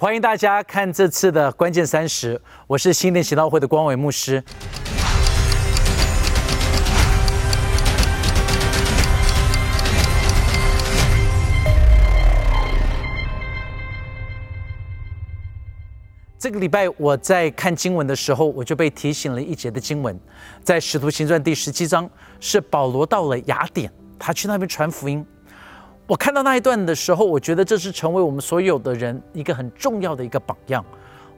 欢迎大家看这次的关键三十，我是新店祈祷会的光伟牧师。这个礼拜我在看经文的时候，我就被提醒了一节的经文，在使徒行传第十七章，是保罗到了雅典，他去那边传福音。我看到那一段的时候，我觉得这是成为我们所有的人一个很重要的一个榜样。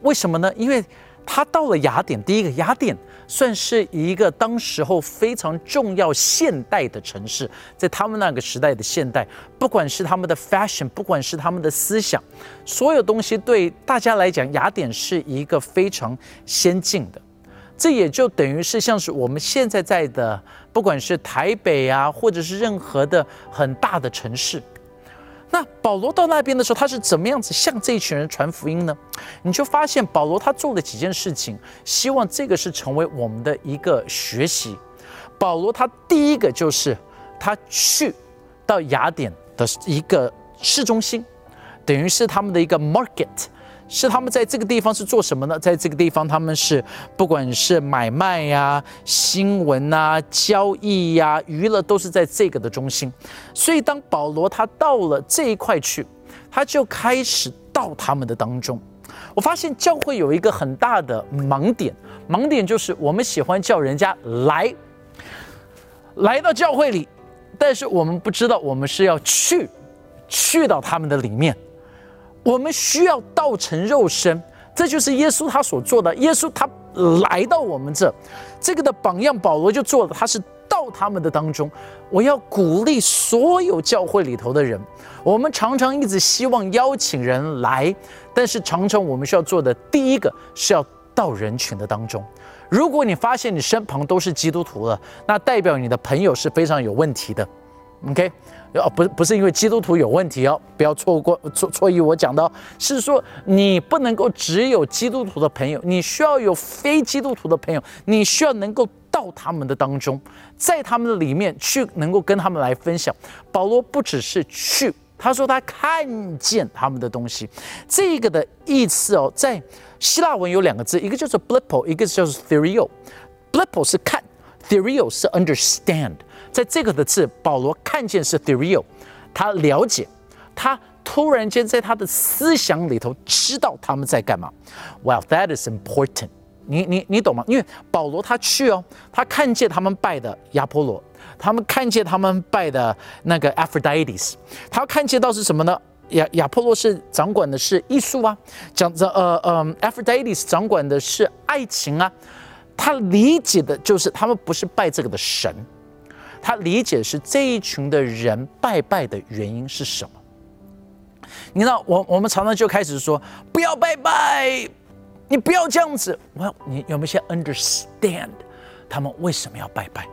为什么呢？因为他到了雅典，第一个雅典算是一个当时候非常重要现代的城市，在他们那个时代的现代，不管是他们的 fashion，不管是他们的思想，所有东西对大家来讲，雅典是一个非常先进的。这也就等于是像是我们现在在的，不管是台北啊，或者是任何的很大的城市，那保罗到那边的时候，他是怎么样子向这一群人传福音呢？你就发现保罗他做了几件事情，希望这个是成为我们的一个学习。保罗他第一个就是他去到雅典的一个市中心，等于是他们的一个 market。是他们在这个地方是做什么呢？在这个地方，他们是不管是买卖呀、新闻啊、交易呀、娱乐，都是在这个的中心。所以，当保罗他到了这一块去，他就开始到他们的当中。我发现教会有一个很大的盲点，盲点就是我们喜欢叫人家来，来到教会里，但是我们不知道我们是要去，去到他们的里面。我们需要道成肉身，这就是耶稣他所做的。耶稣他来到我们这，这个的榜样，保罗就做了。他是到他们的当中。我要鼓励所有教会里头的人。我们常常一直希望邀请人来，但是常常我们需要做的第一个是要到人群的当中。如果你发现你身旁都是基督徒了，那代表你的朋友是非常有问题的。OK。哦，不不是因为基督徒有问题哦，不要错过错错意我讲的，是说你不能够只有基督徒的朋友，你需要有非基督徒的朋友，你需要能够到他们的当中，在他们的里面去能够跟他们来分享。保罗不只是去，他说他看见他们的东西，这个的意思哦，在希腊文有两个字，一个叫做 blipo，一个叫做 theorio。blipo 是看，theorio 是 understand。在这个的字，保罗看见是 Theo，他了解，他突然间在他的思想里头知道他们在干嘛。Well, that is important。你你你懂吗？因为保罗他去哦，他看见他们拜的亚波罗，他们看见他们拜的那个 Aphrodite，他看见到是什么呢？亚亚波罗是掌管的是艺术啊，讲着呃呃，Aphrodite 掌管的是爱情啊。他理解的就是他们不是拜这个的神。他理解是这一群的人拜拜的原因是什么？你知道，我我们常常就开始说不要拜拜，你不要这样子。我，你有没有先 understand 他们为什么要拜拜？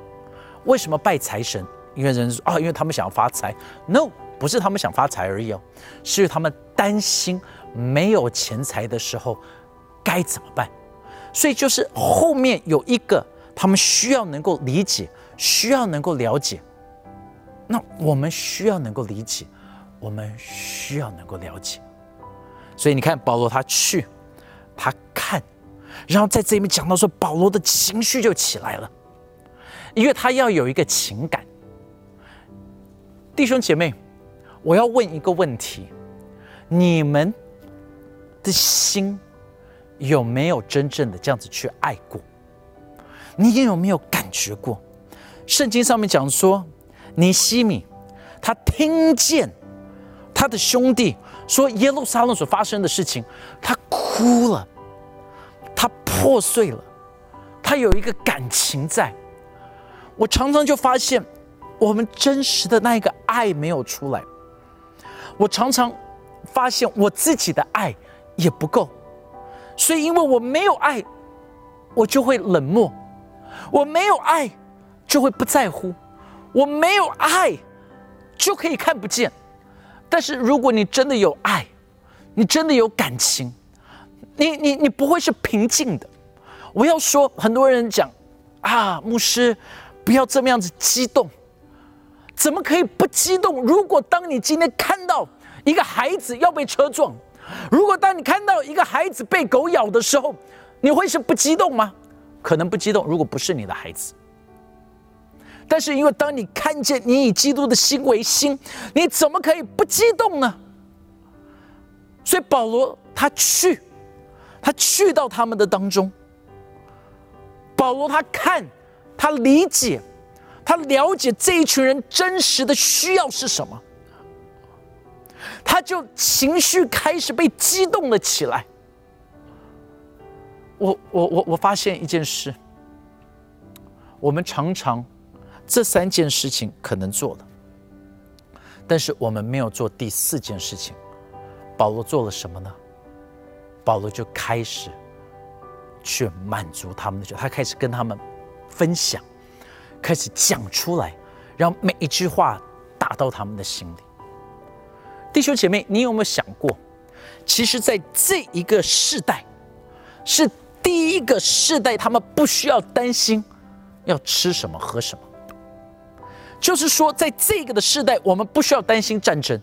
为什么拜财神？因为人说啊，因为他们想要发财。No，不是他们想发财而已哦，是他们担心没有钱财的时候该怎么办。所以就是后面有一个他们需要能够理解。需要能够了解，那我们需要能够理解，我们需要能够了解。所以你看，保罗他去，他看，然后在这里面讲到说，保罗的情绪就起来了，因为他要有一个情感。弟兄姐妹，我要问一个问题：你们的心有没有真正的这样子去爱过？你有没有感觉过？圣经上面讲说，尼西米他听见他的兄弟说耶路撒冷所发生的事情，他哭了，他破碎了，他有一个感情在。我常常就发现，我们真实的那一个爱没有出来。我常常发现我自己的爱也不够，所以因为我没有爱，我就会冷漠，我没有爱。就会不在乎，我没有爱，就可以看不见。但是如果你真的有爱，你真的有感情，你你你不会是平静的。我要说，很多人讲啊，牧师不要这么样子激动，怎么可以不激动？如果当你今天看到一个孩子要被车撞，如果当你看到一个孩子被狗咬的时候，你会是不激动吗？可能不激动，如果不是你的孩子。但是因为当你看见你以基督的心为心，你怎么可以不激动呢？所以保罗他去，他去到他们的当中。保罗他看，他理解，他了解这一群人真实的需要是什么，他就情绪开始被激动了起来。我我我我发现一件事，我们常常这三件事情可能做了，但是我们没有做第四件事情。保罗做了什么呢？保罗就开始去满足他们的需他开始跟他们分享，开始讲出来，让每一句话打到他们的心里。弟兄姐妹，你有没有想过，其实，在这一个世代，是第一个世代，他们不需要担心要吃什么、喝什么。就是说，在这个的世代，我们不需要担心战争。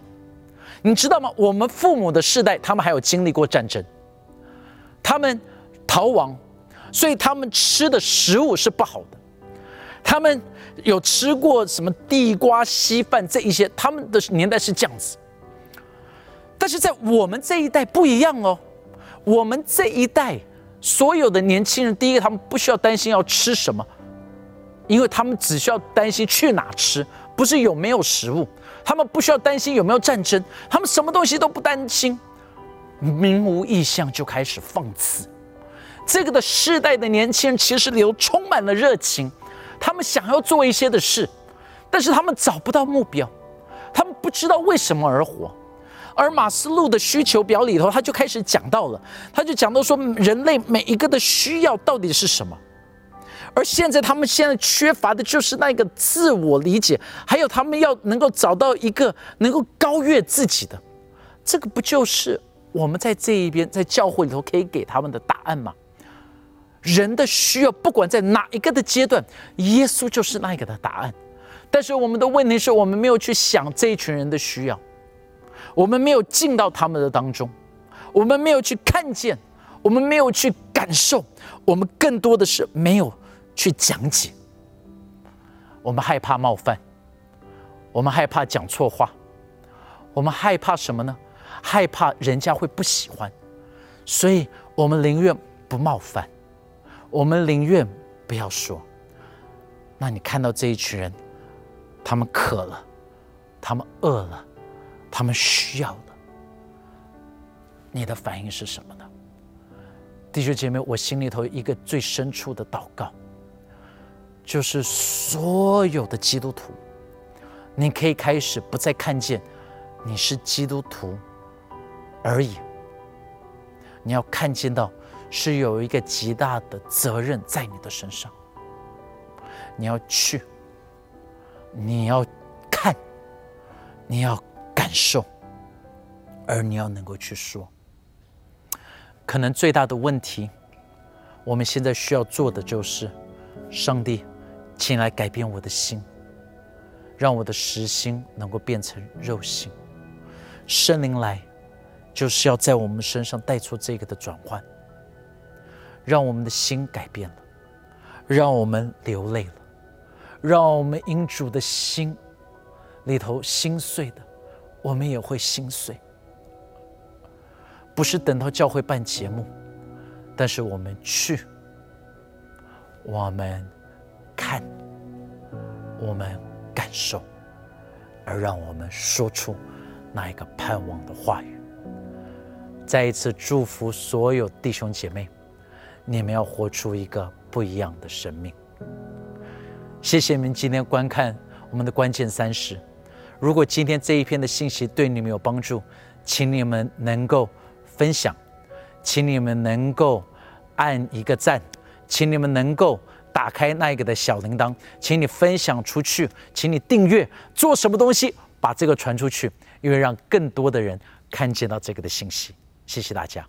你知道吗？我们父母的世代，他们还有经历过战争，他们逃亡，所以他们吃的食物是不好的。他们有吃过什么地瓜稀饭这一些，他们的年代是这样子。但是在我们这一代不一样哦，我们这一代所有的年轻人，第一个他们不需要担心要吃什么，因为他们只需要担心去哪吃，不是有没有食物。他们不需要担心有没有战争，他们什么东西都不担心，明无异向就开始放肆。这个的世代的年轻人其实里头充满了热情，他们想要做一些的事，但是他们找不到目标，他们不知道为什么而活。而马斯洛的需求表里头，他就开始讲到了，他就讲到说，人类每一个的需要到底是什么？而现在，他们现在缺乏的就是那个自我理解，还有他们要能够找到一个能够高越自己的，这个不就是我们在这一边在教会里头可以给他们的答案吗？人的需要，不管在哪一个的阶段，耶稣就是那个的答案。但是我们的问题是我们没有去想这一群人的需要，我们没有进到他们的当中，我们没有去看见，我们没有去感受，我们更多的是没有。去讲解，我们害怕冒犯，我们害怕讲错话，我们害怕什么呢？害怕人家会不喜欢，所以我们宁愿不冒犯，我们宁愿不要说。那你看到这一群人，他们渴了，他们饿了，他们需要的，你的反应是什么呢？弟兄姐妹，我心里头一个最深处的祷告。就是所有的基督徒，你可以开始不再看见你是基督徒而已，你要看见到是有一个极大的责任在你的身上，你要去，你要看，你要感受，而你要能够去说。可能最大的问题，我们现在需要做的就是，上帝。请来改变我的心，让我的实心能够变成肉心。圣灵来，就是要在我们身上带出这个的转换，让我们的心改变了，让我们流泪了，让我们因主的心里头心碎的，我们也会心碎。不是等到教会办节目，但是我们去，我们。看，我们感受，而让我们说出那一个盼望的话语。再一次祝福所有弟兄姐妹，你们要活出一个不一样的生命。谢谢你们今天观看我们的关键三十。如果今天这一篇的信息对你们有帮助，请你们能够分享，请你们能够按一个赞，请你们能够。打开那一个的小铃铛，请你分享出去，请你订阅，做什么东西把这个传出去，因为让更多的人看见到这个的信息。谢谢大家。